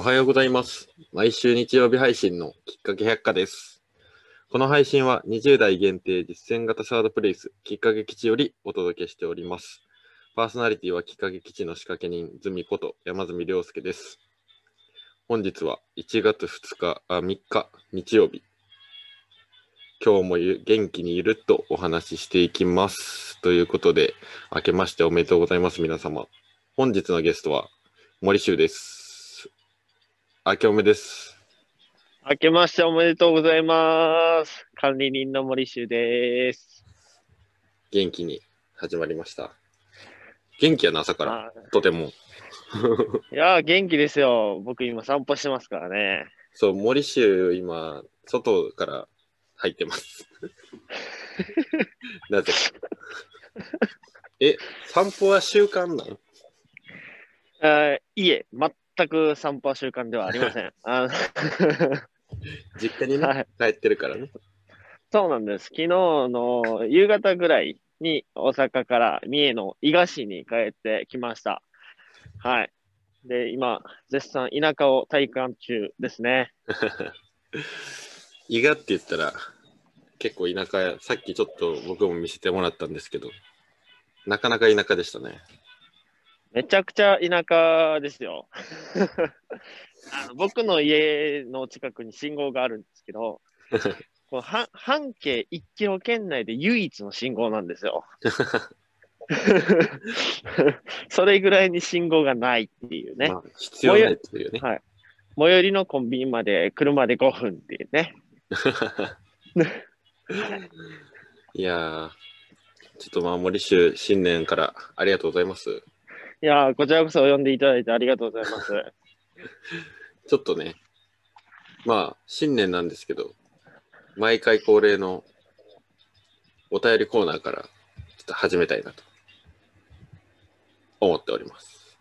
おはようございます。毎週日曜日配信のきっかけ百科です。この配信は20代限定実践型サードプレイスきっかけ基地よりお届けしております。パーソナリティはきっかけ基地の仕掛け人、ズミこと山住亮介です。本日は1月2日、あ3日、日曜日。今日も元気にゆるっとお話ししていきます。ということで、明けましておめでとうございます、皆様。本日のゲストは森修です。明けおめです。明けましておめでとうございます。管理人の森修です。元気に始まりました。元気やな、朝から。あとても。いやー、元気ですよ。僕今散歩してますからね。そう、森州、今、外から入ってます。なぜか。え、散歩は習慣なのあーいえ、全く散歩は習慣ではありません。あの実家にね、はい帰ってるからね。そうなんです。昨日の夕方ぐらいに大阪から三重の伊賀市に帰ってきました。はい。で、今、絶賛田舎を体感中ですね。伊賀って言ったら、結構田舎や、さっきちょっと僕も見せてもらったんですけど、なかなか田舎でしたね。めちゃくちゃ田舎ですよ。あの僕の家の近くに信号があるんですけど、この半半径1キロ圏内で唯一の信号なんですよ。それぐらいに信号がないっていうね。まあ、必要ないというね。はい最寄りのコンビニまで車で5分っていうね。いやー、ちょっとまあ森州新年からありがとうございます。いやー、こちらこそ呼んでいただいてありがとうございます。ちょっとね、まあ新年なんですけど、毎回恒例のお便りコーナーからちょっと始めたいなと思っております。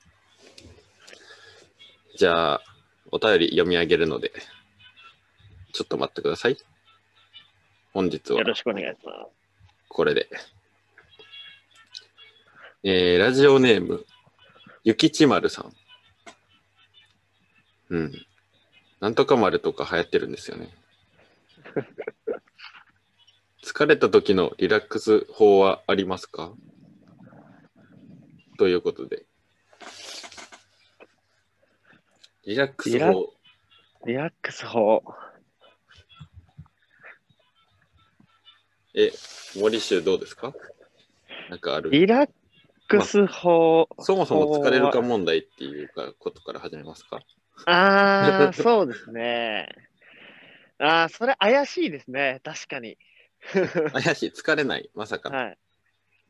じゃあ、お便り読み上げるので、ちょっと待ってください。本日はよろしくお願いします。これで。えー、ラジオネーム、ゆきちまるさん。うん。なんとか丸とか流行ってるんですよね。疲れた時のリラックス法はありますか？ということで。リラックス法。リラックス法。え、森州どうですか？なんかある？リラックス法。そもそも疲れるか問題っていうかことから始めますか？ああ、そうですね。ああ、それ怪しいですね。確かに。怪しい、疲れない、まさかの。はい。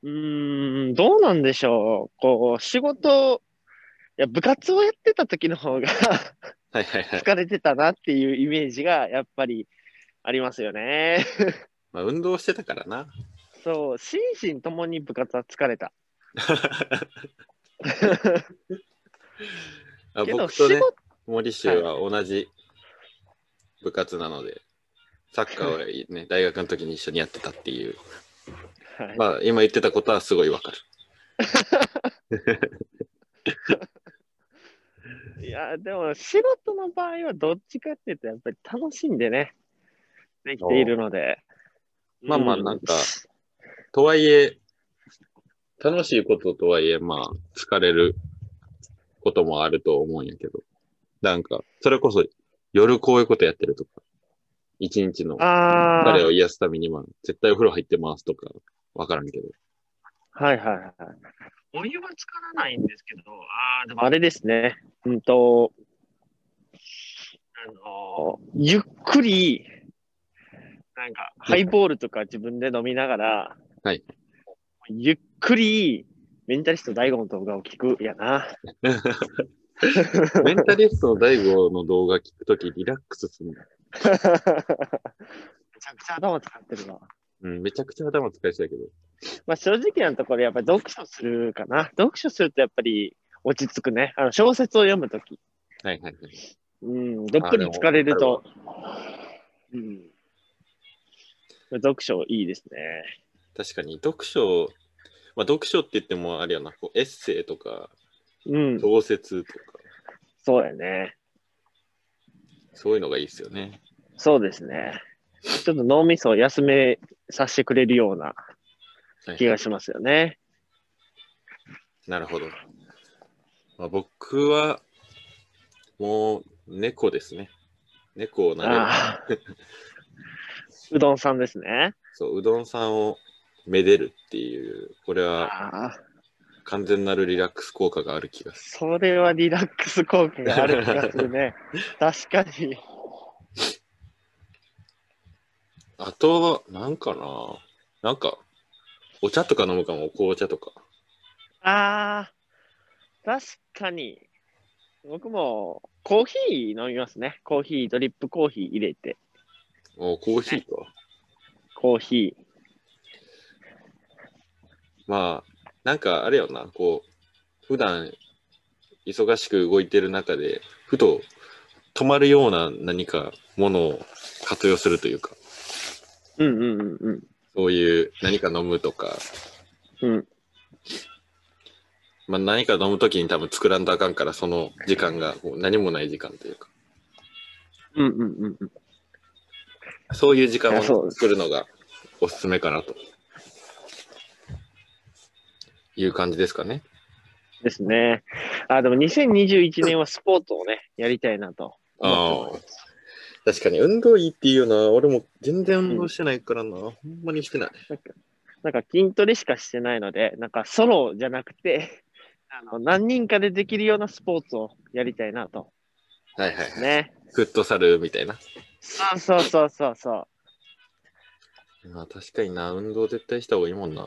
うーん、どうなんでしょう。こう、仕事、いや、部活をやってた時の方がはいはいはい。疲れてたなっていうイメージがやっぱりありますよね。まあ、運動してたからな。そう、心身ともに部活は疲れた。あけど、僕とね、森州は同じ部活なので、サッカーをね、大学の時に一緒にやってたっていう。はいまあ、今言ってたことはすごいわかる。いや、でも仕事の場合はどっちかっていうと、やっぱり楽しんでね、できているので。まあまあうなんかとはいえ、楽しいこととはいえ、まあ、疲れることもあると思うんやけど、なんか、それこそ夜こういうことやってるとか、一日のああ、疲れを癒すために、まあ、絶対お風呂入ってますとか、わからんけど。はいはいはい。お湯は浸からないんですけど、ああ、でもあれですね。うんと、あのーゆっくり、なんか、ハイボールとか自分で飲みながら、はい。ゆっくり、メンタリスト大悟の動画を聞くやな。メンタリストの大悟の動画聞くときリラックスするの。めちゃくちゃ頭使ってるな。うん、めちゃくちゃ頭使いそうやけど。まあ正直なところ、やっぱり読書するかな。読書するとやっぱり落ち着くね。あの小説を読むとき。はいはいはい。うん、どっぷり疲れると。うん。読書いいですね。確かに、読書、まあ、読書って言ってもあれやな、こうエッセイとか、うん、小説とか、そうやね。そういうのがいいですよね。そうですね。ちょっと脳みそを休めさせてくれるような気がしますよね。なるほど。まあ、僕は、もう、猫ですね。猫を撫でる。うどんさんですね。そう、うどんさんをめでるっていう、これは完全なるリラックス効果がある気がすそれはリラックス効果がある気がするね。確かに。る。あとは、なんかななんか、お茶とか飲むかも、紅茶とか。ああ、確かに。僕もコーヒー飲みますね。コーヒー、ドリップコーヒー入れて。おコーヒーか。コーヒー。まあ、なんかあれよな、こう、普段忙しく動いてる中で、ふと止まるような何かものを活用するというか、うんうんうんうん。そういう何か飲むとか、うん。まあ何か飲むときに多分作らんとあかんから、その時間がこう何もない時間というか、うんうんうんうん。そういう時間をいやそうです作るのがおすすめかなという感じですかね。ですね。あ、でも2021年はスポーツをね、やりたいなと思っております。確かに運動いいっていうのは、俺も全然運動してないからな、ほんまにしてない。なんか、なんか筋トレしかしてないので、なんかソロじゃなくて、あの何人かでできるようなスポーツをやりたいなと。はいはいはい。ね。フットサルみたいな。そうそうそうそうそう。まあ確かにな、運動絶対した方がいいもんな。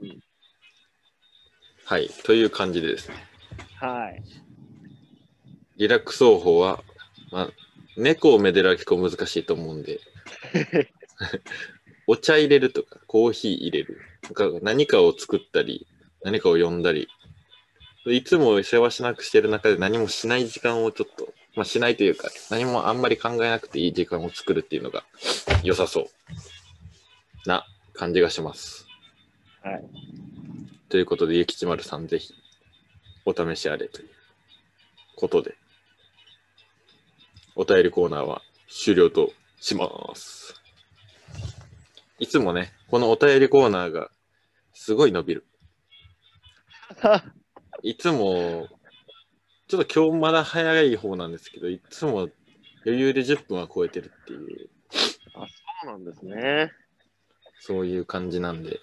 うんはい。という感じでですね。はい。リラックス方法は、まあ、猫をめでるは結構難しいと思うんで、お茶入れるとか、コーヒー入れる。なんか何かを作ったり、何かを読んだり、いつも世話しなくしてる中で何もしない時間をちょっと、まあしないというか、何もあんまり考えなくていい時間を作るっていうのが良さそうな感じがします。はい。ということで、ゆきちまるさんぜひお試しあれということで、お便りコーナーは終了とします。いつもね、このお便りコーナーがすごい伸びる。いつも、ちょっと今日まだ早い方なんですけど、いつも余裕で10分は超えてるっていう、そうなんですね。そういう感じなんで、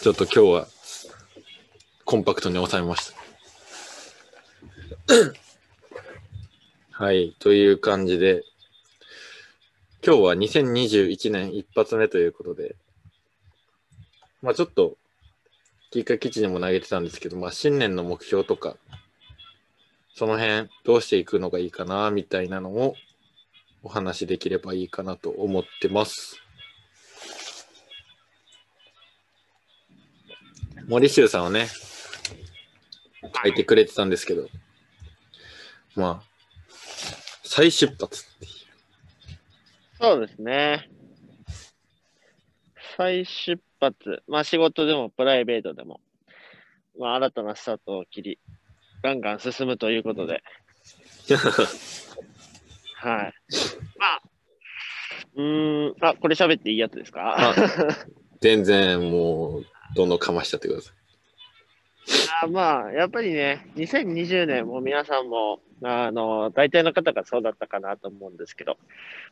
ちょっと今日はコンパクトに抑えました。はい、という感じで、今日は2021年一発目ということで、まあちょっと、キーカ基地にも投げてたんですけど、まあ新年の目標とか、その辺どうしていくのがいいかな、みたいなのをお話しできればいいかなと思ってます。森修さんはね、書いてくれてたんですけど、まあ、再出発っていう。そうですね。再出発。まあ仕事でもプライベートでも、まあ新たなスタートを切り、ガンガン進むということで、はい。まあ、うーん、あ、これ喋っていいやつですか？あ全然もう、どんどんかましちゃってください。あまあ、やっぱりね、2020年も皆さんも、あの、大体の方がそうだったかなと思うんですけど、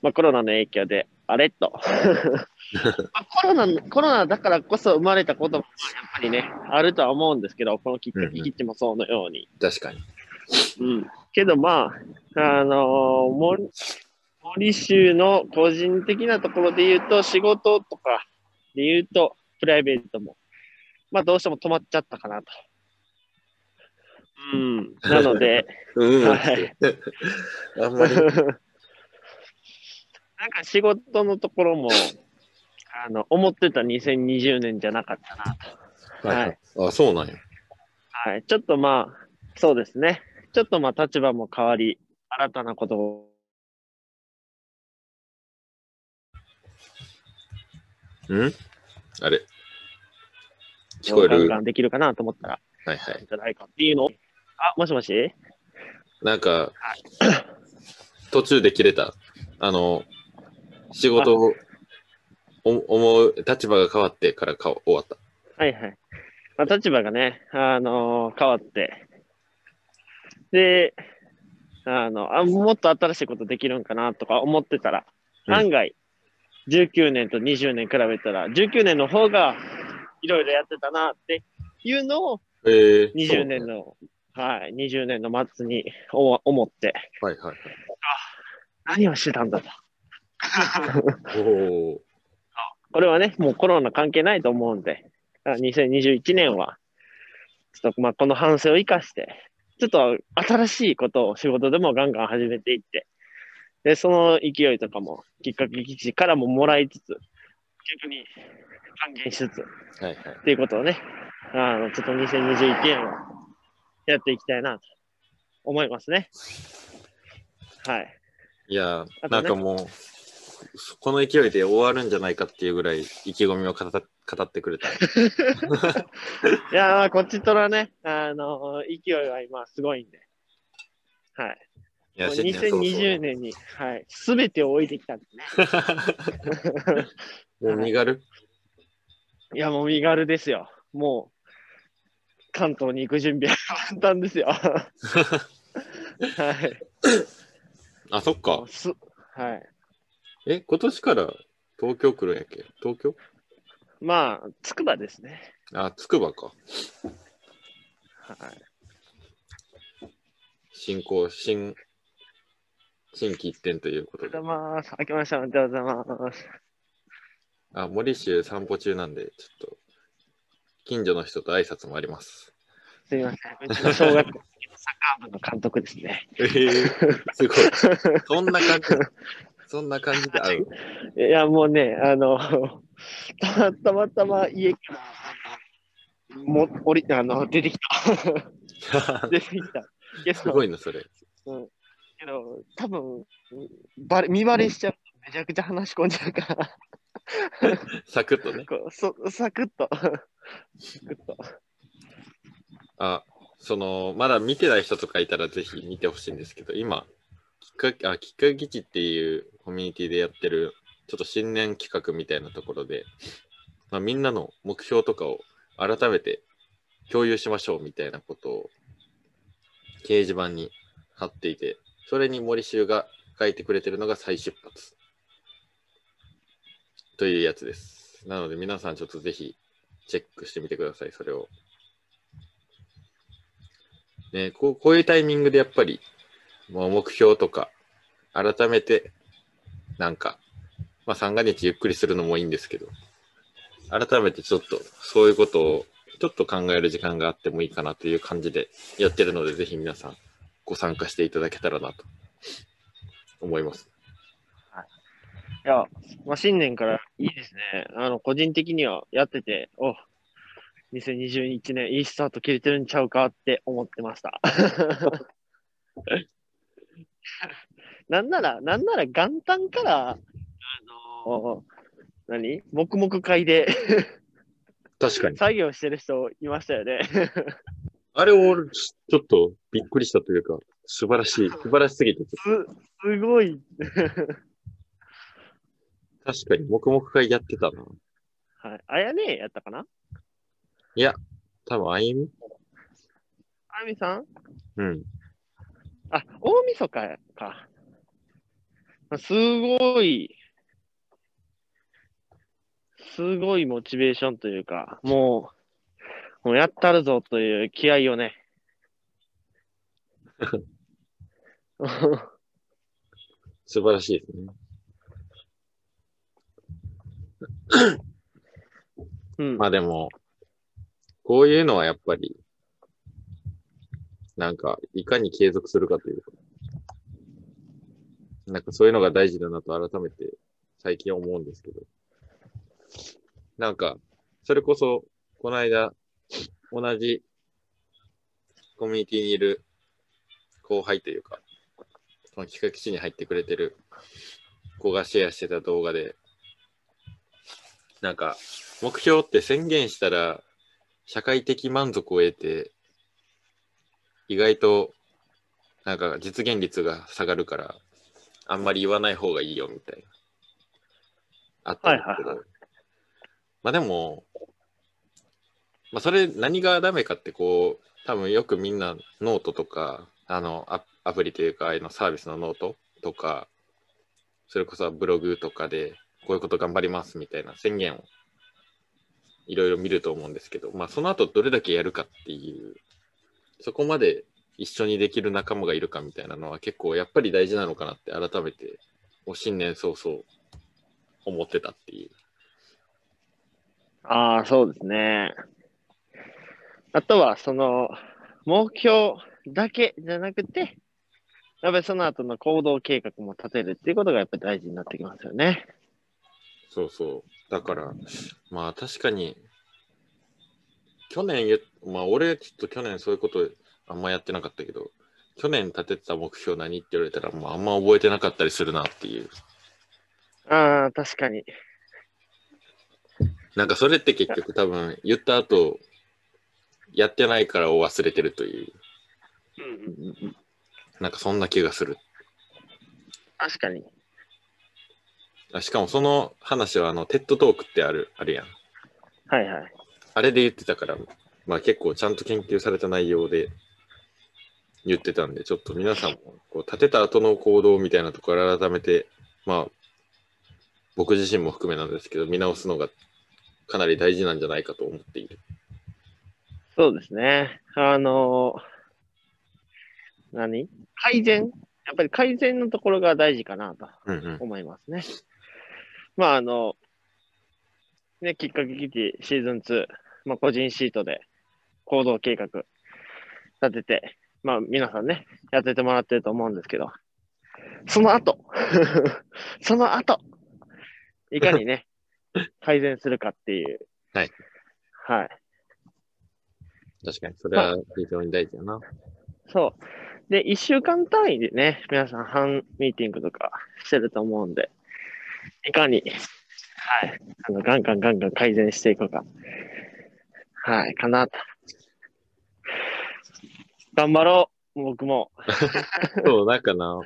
まあコロナの影響で、あれと。まあコロナ、コロナだからこそ生まれたことも、やっぱりね、あるとは思うんですけど、このきっかうんうんけ基地もそうのように。確かに。うん。けどまあ、あの森、森州の個人的なところで言うと、仕事とかで言うと、プライベートも、まあどうしても止まっちゃったかなと。うん。なので、うん。はい あんまり。なんか仕事のところも、あの、思ってた2020年じゃなかったなと。はいはい。あ、そうなんや。はい。ちょっとまあ、そうですね。ちょっとまあ立場も変わり、新たなことを、ん？あれ聞こえる。できるかなと思ったら、はいはい。じゃないかっていうのを。あ、もしもし？なんか、途中で切れた。あの、仕事をお思う立場が変わってからか終わった。はいはい。まあ、立場がね、あの変わって、で、あのあ、もっと新しいことできるんかなとか思ってたら、うん。案外、19年と20年比べたら、19年の方がいろいろやってたなっていうのをえー、20年の、はい、20年の末にお思って、そう。はいはい何をしてたんだと。はい。おお。これはね、もうコロナ関係ないと思うんで、あ2021年は、ちょっとまあこの反省を生かして、ちょっと新しいことを仕事でもガンガン始めていって、で、その勢いとかも、きっかけ基地からももらいつつ、逆に還元しつつ、はいはい。っていうことをね、あの、ちょっと2021年はやっていきたいなと思いますね。はい。いやねなんかもう、この勢いで終わるんじゃないかっていうぐらい意気込みを語った語ってくれた。いやー、こっちとらね、あの勢いは今すごいんで。はい。いやもう新年早々2020年に、はい、すべてを置いてきたんですね。もう身軽？いや、もう身軽ですよ。もう、関東に行く準備は 簡単ですよ。はい。あ、そっか。すはい。え、今年から東京来るんやっけ？東京？まあ、つくばですね。あ、つくばか。はい。新興、新、新規一点ということでおはよう。ございます。明けましておめでとうございます。あ、森州散歩中なんで、ちょっと、近所の人と挨拶もあります。すみません。うちの小学校のサッカー部の監督ですね。えー、すごい。そんな感じ、そんな感じで会う？いや、もうね、あの、たたまたま家から、も降りあの出てきた。出てきた。すごいな、それ。けど多分バレ見バレしちゃうとめちゃくちゃ話し込んじゃうから、サクッとね。こうそサクッと。サクッとあ、その、まだ見てない人とかいたらぜひ見てほしいんですけど、今、きっかけ、あ、きっかけ基地っていうコミュニティでやってる、ちょっと新年企画みたいなところで、まあ、みんなの目標とかを改めて共有しましょうみたいなことを掲示板に貼っていて、それに森修が書いてくれてるのが再出発というやつです。なので皆さんちょっとぜひチェックしてみてください、それを。ね、こうこういうタイミングでやっぱり、もう目標とか、改めて、なんか、まあ三が日ゆっくりするのもいいんですけど、改めてちょっとそういうことをちょっと考える時間があってもいいかなという感じでやってるので、ぜひ皆さんご参加していただけたらなと思います。いや、まあ、新年からいいですね。あの、個人的にはやってて、お2021年いいスタート切れてるんちゃうかって思ってました。なんなら、なんなら元旦から、あの何？黙々会で確かに。作業してる人いましたよね。あれをちょっとびっくりしたというか、素晴らしい、素晴らしすぎて、す、すごい。確かに黙々会やってたな。はい。あやねやったかな？多分、あゆみあやみさん？うん。あ、大晦日か。すごい、すごいモチベーションというか、もう、もうやったるぞという気合をね。素晴らしいですね。うん、まあでも、こういうのはやっぱり、なんか、いかに継続するかというか、なんかそういうのが大事だなと改めて最近思うんですけど、なんか、それこそ、この間、同じコミュニティにいる後輩というか、その企画基地に入ってくれてる子がシェアしてた動画で、なんか、目標って宣言したら社会的満足を得て意外となんか実現率が下がるから、あんまり言わない方がいいよみたいな。あったんですけど。はいはいまあでも、まあそれ何がダメかってこう、多分よくみんなノートとか、あのアアプリというか、あのサービスのノートとか、それこそブログとかでこういうこと頑張りますみたいな宣言をいろいろ見ると思うんですけど、まあその後どれだけやるかっていう、そこまで一緒にできる仲間がいるかみたいなのは結構やっぱり大事なのかなって改めて、お新年早々思ってたっていう。ああ、そうですね。あとは、その、目標だけじゃなくて、やっぱりその後の行動計画も立てるっていうことがやっぱり大事になってきますよね。そうそう。だから、まあ確かに、去年言っ、まあ俺ちょっと去年そういうことあんまやってなかったけど、去年立ててた目標何って言われたら、まああんま覚えてなかったりするなっていう。ああ、確かに。なんかそれって結局多分言った後、やってないからを忘れてるという、うんうんうん、なんかそんな気がする。確かに。あしかもその話はあの、テッドトークってある、あるやん。はいはい。あれで言ってたから、まあ結構ちゃんと研究された内容で言ってたんで、ちょっと皆さんもこう立てた後の行動みたいなところ改めて、まあ、僕自身も含めなんですけど、見直すのがかなり大事なんじゃないかと思っている。そうですね。あのー何？改善？やっぱり改善のところが大事かなとうんうん。思いますね。まあ、あの、ね、きっかけ基地シーズン2、まあ、個人シートで行動計画立てて、まあ、皆さんね、やっててもらってると思うんですけど、その後、その後、いかにね、改善するかっていう。はい。はい。確かに、それは非常に大事だな。そう。で、一週間単位でね、皆さん、半ミーティングとかしてると思うんで、いかに、はい、あの、ガンガンガンガン改善していくか、はい、かなと。頑張ろう、僕も。そう、なんかな、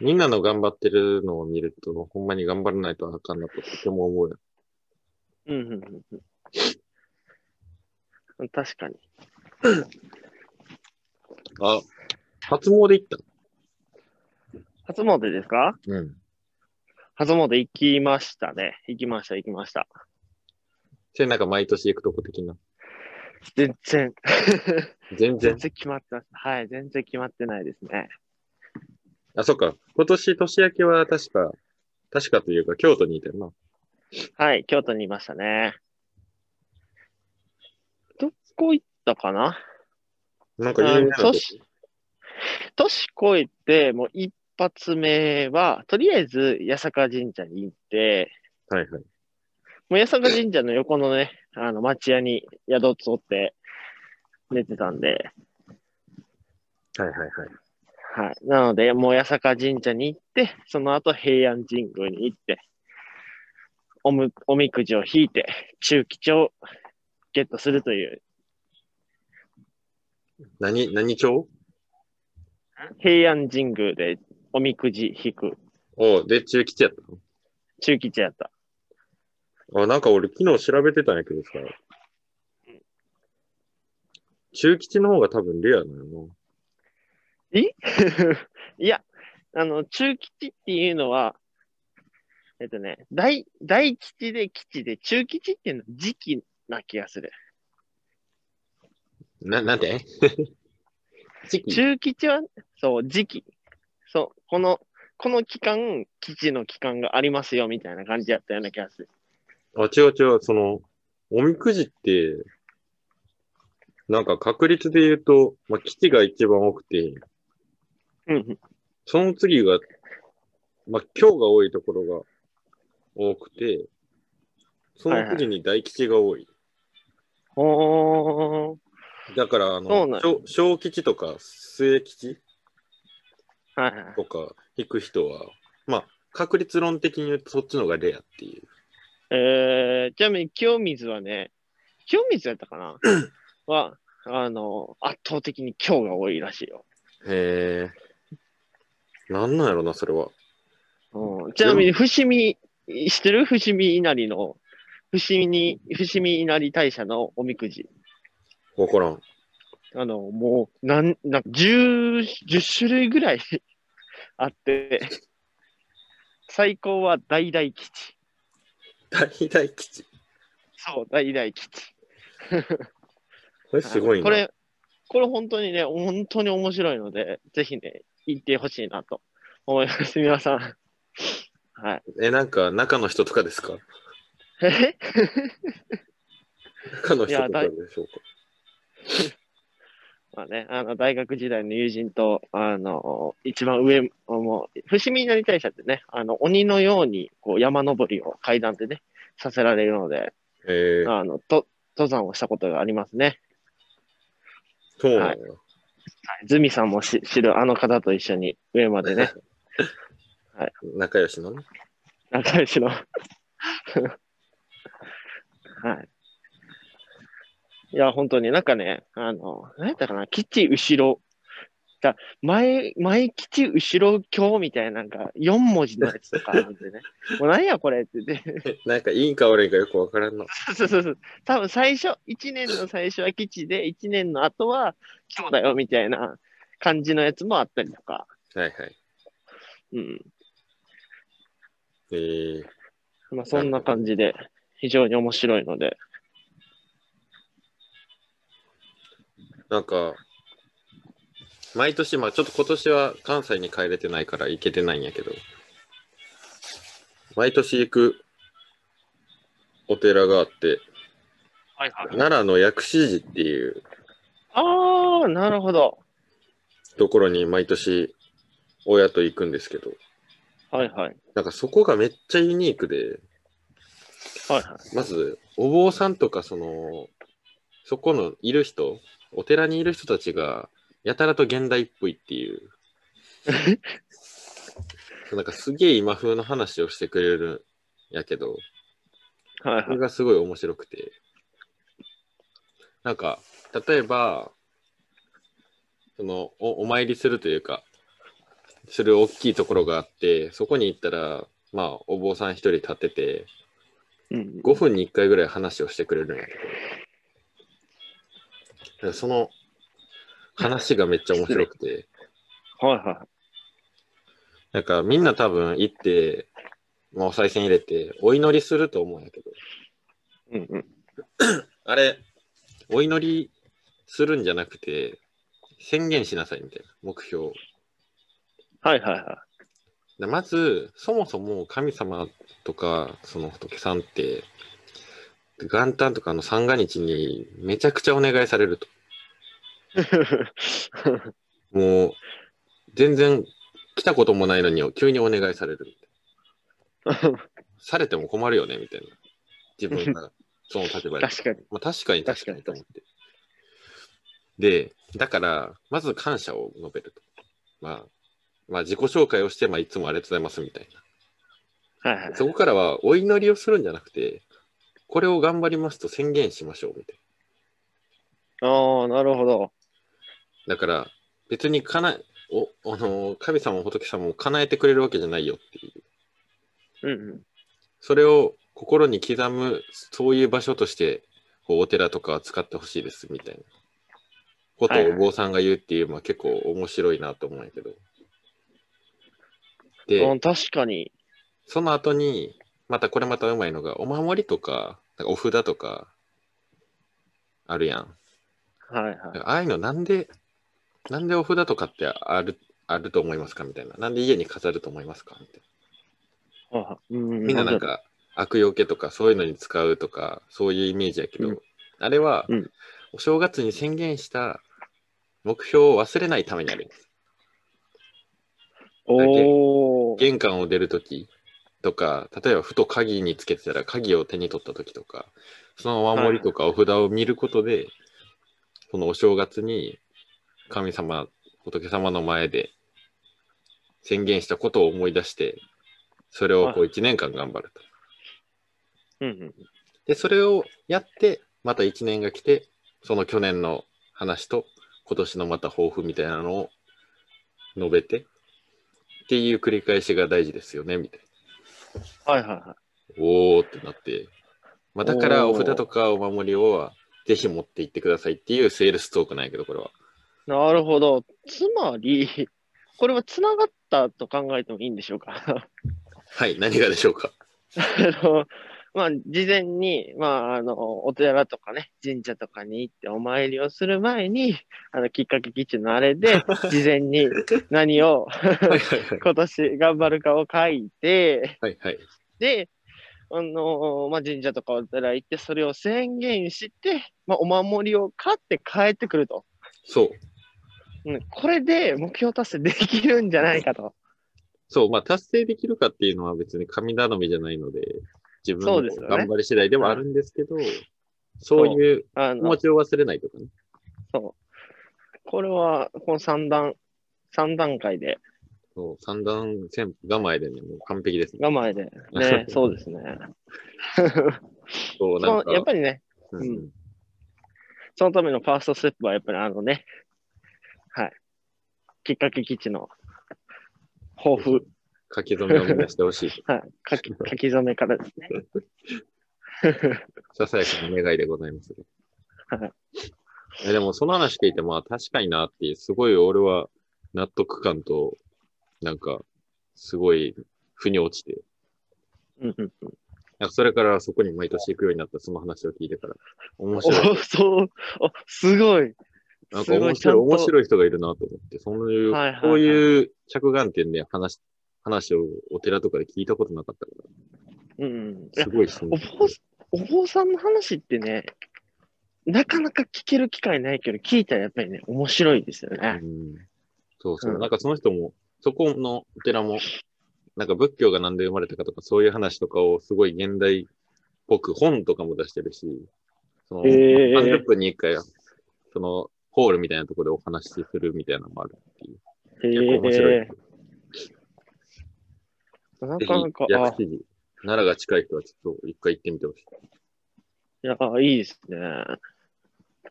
みんなの頑張ってるのを見ると、ほんまに頑張らないとあかんなととても思うよ。うん、うん、うんうん。確かに。あ、初詣行った初詣ですか？うん。初詣行きましたね。行きました、行きました。それなんか毎年行くとこ的な？全然、全然？全。然決まってます。はい、全然決まってないですね。あ、そっか。今年年明けは確か、確かというか京都にいたよな。はい、京都にいましたね。どこ行ったかな？なんか有名なとこ？年、年越えて、もう一発目は、とりあえず八坂神社に行って、はいはい。もう八坂神社の横のね、あの、町屋に宿取って寝てたんで、はいはいはい。はい。なので、もう八坂神社に行って、その後平安神宮に行って、おむ、おみくじを引いて、中吉をゲットするという、何、何町平安神宮でおみくじ引く、おうで、中吉やった中吉やった。のあ、なんか俺昨日調べてたんやけどさ。中吉の方が多分レアなの いや、あの、中吉っていうのは、えっとね、大、大吉で吉で、中吉っていうのは時期な気がする。な。な、なんて時期？中吉は、そう、時期。この、この期間、基地の期間がありますよ、みたいな感じやったような気がする。あ、違う違う、その、おみくじって、なんか確率で言うと、まあ、基地が一番多くて、うんうん。その次が、まあ、今日が多いところが多くて、その次に大吉が多い。おー。だから、あの、小小吉とか末吉はいはい。とか引く人は、まあ、確率論的に言うとそっちの方がレアっていう。えー、ちなみに清水はね、清水やったかな？は、あの、圧倒的に今日が多いらしいよ。へえ。なんなんやろな、それは。うん、ちなみに、伏見、知ってる？伏見稲荷の、伏見、伏見稲荷大社のおみくじ。わからん。あの、もう、なん、なんか、10、10種類ぐらいあって、最高は大々吉。大々吉。そう、大々吉。これすごいな。これ、これ本当にね、本当に面白いので、ぜひね、行ってほしいなと思います。皆さん。はい。え、なんか中の人とかですか？え？中の人とかでしょうか？まあね、あの、大学時代の友人と、あの、一番上、もう、伏見稲荷大社ってね、あの、鬼のように、こう、山登りを階段でね、させられるので、へえ。あの、と、登山をしたことがありますね。そうなんや。ズミさんもし知るあの方と一緒に上までね、仲良しのね。仲良しの。はい。いや、本当になんかね、あの、何やったかな、基地後ろ、だ前、前基地後ろ今日みたいな、なんか4文字のやつとかあるんでね。もう何やこれって言って。なんかいいんか悪いんかよくわからんの。そうそうそう。多分最初、1年の最初は基地で、1年の後は今日だよみたいな感じのやつもあったりとか。はいはい。うん。えー、まあそんな感じで、非常に面白いので。なんか、毎年、まあちょっと今年は関西に帰れてないから行けてないんやけど、毎年行くお寺があって、はいはい。奈良の薬師寺っていうああ、なるほど。ところに毎年親と行くんですけど、はいはい。なんかそこがめっちゃユニークで、はいはい。まずお坊さんとかその、そこのいる人、お寺にいる人たちが、やたらと現代っぽいっていう。なんかすげえ今風の話をしてくれるんやけど、はいはい。それがすごい面白くて。なんか、例えば、そのお、お参りするというか、する大きいところがあって、そこに行ったら、まあ、お坊さん一人立ってて、うん。5分に1回ぐらい話をしてくれるんやけど、だからその話がめっちゃ面白くて、はいはなんかみんな多分行って、まあ、お賽銭入れて、お祈りすると思うんやけど、い。うんうん。あれ、お祈りするんじゃなくて、宣言しなさいみたいな目標を。はいはいはでまず、そもそも神様とか、その仏さんって、元旦とかの三が日にめちゃくちゃお願いされると。もう、全然来たこともないのに急にお願いされるみたいな。されても困るよねみたいな。自分がその立場で。確かに。まあ、確かに確かにと思って。で、だから、まず感謝を述べると。まあ、まあ、自己紹介をして、まあ、いつもありがとうございますみたいな。はいはい。そこからは、お祈りをするんじゃなくて、これを頑張りますと宣言しましょうみたいああ、なるほど。な。だから、別にかなおあの神様も仏様も叶えてくれるわけじゃないよっていう。うんうん。それを心に刻む、そういう場所として、こうお寺とかは使ってほしいですみたいなことをお坊さんが言うっていう、まあ結構面白いなと思うんやけど。で、うん、確かに。その後に、またこれまたうまいのが、お守りとか、かお札とか、あるやん。はいはい。ああいうのなんで、なんでお札とかってある、あると思いますかみたいな。なんで家に飾ると思いますかみたいな。はいはいうんみんななん、か悪用系とかそういうのに使うとかそういうイメージやけど、うんあれは、うんお正月に宣言した目標を忘れないためにあるんです。おー。玄関を出るときとか、例えばふと鍵につけてたら鍵を手に取ったときとか、そのお守りとかお札を見ることで、そのお正月に神様、仏様の前で宣言したことを思い出して、それをこう1年間頑張ると。うんうん。で、それをやって、また1年が来て、その去年の話と今年のまた抱負みたいなのを述べて、っていう繰り返しが大事ですよね、みたいはいはいはい。な。おーってなって、まあ、だからお札とかお守りをぜひ持って行ってくださいっていうセールストークなんやけど、これは。なるほど。つまり、これは繋がったと考えてもいいんでしょうか？はい、何がでしょうか？あの、まあ、事前に、まあ、あの、お寺とかね、神社とかに行ってお参りをする前に、あの、きっかけ基地のあれで、事前に何を。今年頑張るかを書いて、はいはい。で、あの、まあ、神社とかお寺行って、それを宣言して、まあ、お守りを買って帰ってくると。そう。うん、これで目標達成できるんじゃないかと。そう、まあ、達成できるかっていうのは別に神頼みじゃないので、自分の頑張り次第でもあるんですけど、そういう気持ちを忘れないとかね。そう。これは、この三段、三段階で、そう。三段旋風構えでね、もう完璧ですね。我慢で、ね、そうですね。そう、なんか、そうやっぱりね、うん。うん。そのためのファーストステップはやっぱりあのね、はい。きっかけ基地の抱負、書き初めを目指してほしい。はい。書き書き初めからですね。ささやかな願いでございます、ねはい。えでも、その話聞いて、まあ、確かになっていう、すごい俺は納得感と、なんか、すごい、腑に落ちて、うんうんうんなんかそれからそこに毎年行くようになった、その話を聞いてから、面お白い。そう、おすごい。なんか面白い、面い。白い人がいるなと思って、そういう、はいはいはいこういう着眼点で話、話をお寺とかで聞いたことなかったかうんうん。すごい新お坊さお坊さんの話ってね、なかなか聞ける機会ないけど、聞いたらやっぱりね、面白いですよね。うんそうそう。うんなんかその人も、そこのお寺も、なんか仏教がなんで生まれたかとか、そういう話とかをすごい現代っぽく本とかも出してるし、その、へー30分に1回、その、ホールみたいなところでお話しするみたいなのもあるっていう。結構面白い。へえなかなか、、あ奈良が近い人はちょっと一回行ってみてほしい。いや、いいですね。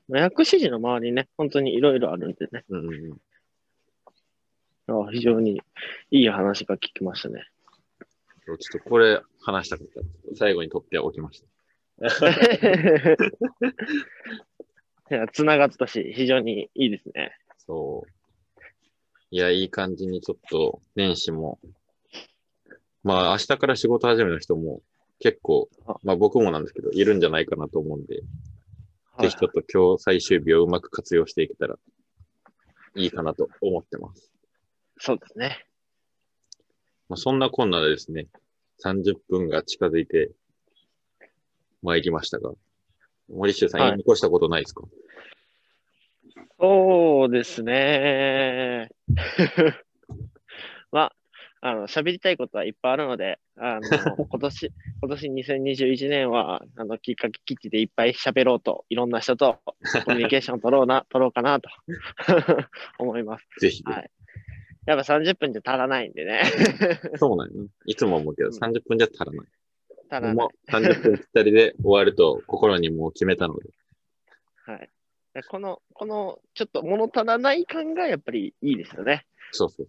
まあ薬師寺の周りね、本当にいろいろあるんでね、うんうんうん。あ非常にいい話が聞きましたね。ちょっとこれ話したかった。最後に取っておきました。いや、つながったし、非常にいいですね。そう。いや、いい感じにちょっと年始も、まあ明日から仕事始めの人も結構あ、まあ僕もなんですけど、いるんじゃないかなと思うんで、はいぜひちょっと今日最終日をうまく活用していけたらいいかなと思ってます。そうですね。まあそんなこんなでですね、30分が近づいて参りましたが、森修さんい残したことないですか、そうですね。まあ、あの、喋りたいことはいっぱいあるので、あの、今年、今年2021年は、あの、きっかけ基地でいっぱい喋ろうと、いろんな人とコミュニケーションを取ろうな、取ろうかなと 思います。ぜひ、はいやっぱ30分じゃ足らないんでね。そうなんよね。いつも思うけど、うん30分じゃ足らない。足らないも。う30分ぴったりで終わると心にもう決めたので。はい。この、この、ちょっと物足らない感がやっぱりいいですよね。そうそう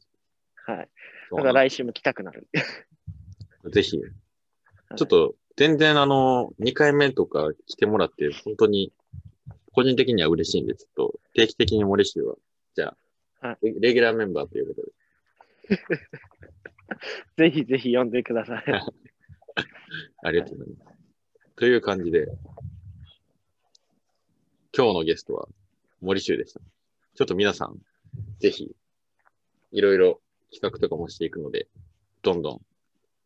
はい。だから来週も来たくなる。ぜひ、ちょっと全然あの、2回目とか来てもらって、本当に、個人的には嬉しいんで、ちょっと定期的に森氏は、じゃあ、はいレレギュラーメンバーということで、ぜひぜひ読んでください。ありがとうございます。という感じで、今日のゲストは森修でした。ちょっと皆さん、ぜひ、いろいろ企画とかもしていくので、どんどん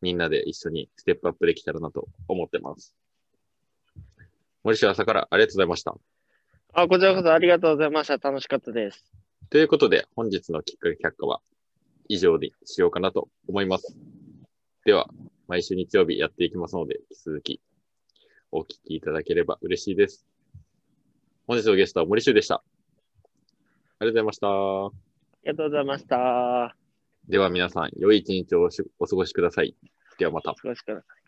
みんなで一緒にステップアップできたらなと思ってます。森修朝からありがとうございました。あ、こちらこそありがとうございました。楽しかったです。ということで、本日のきっかけ却下は以上にしようかなと思います。では、毎週日曜日やっていきますので、引き続きお聞きいただければ嬉しいです。本日のゲストは森修でした。ありがとうございました。ありがとうございました。では皆さん、良い一日をお過ごしください。ではまた。少しください。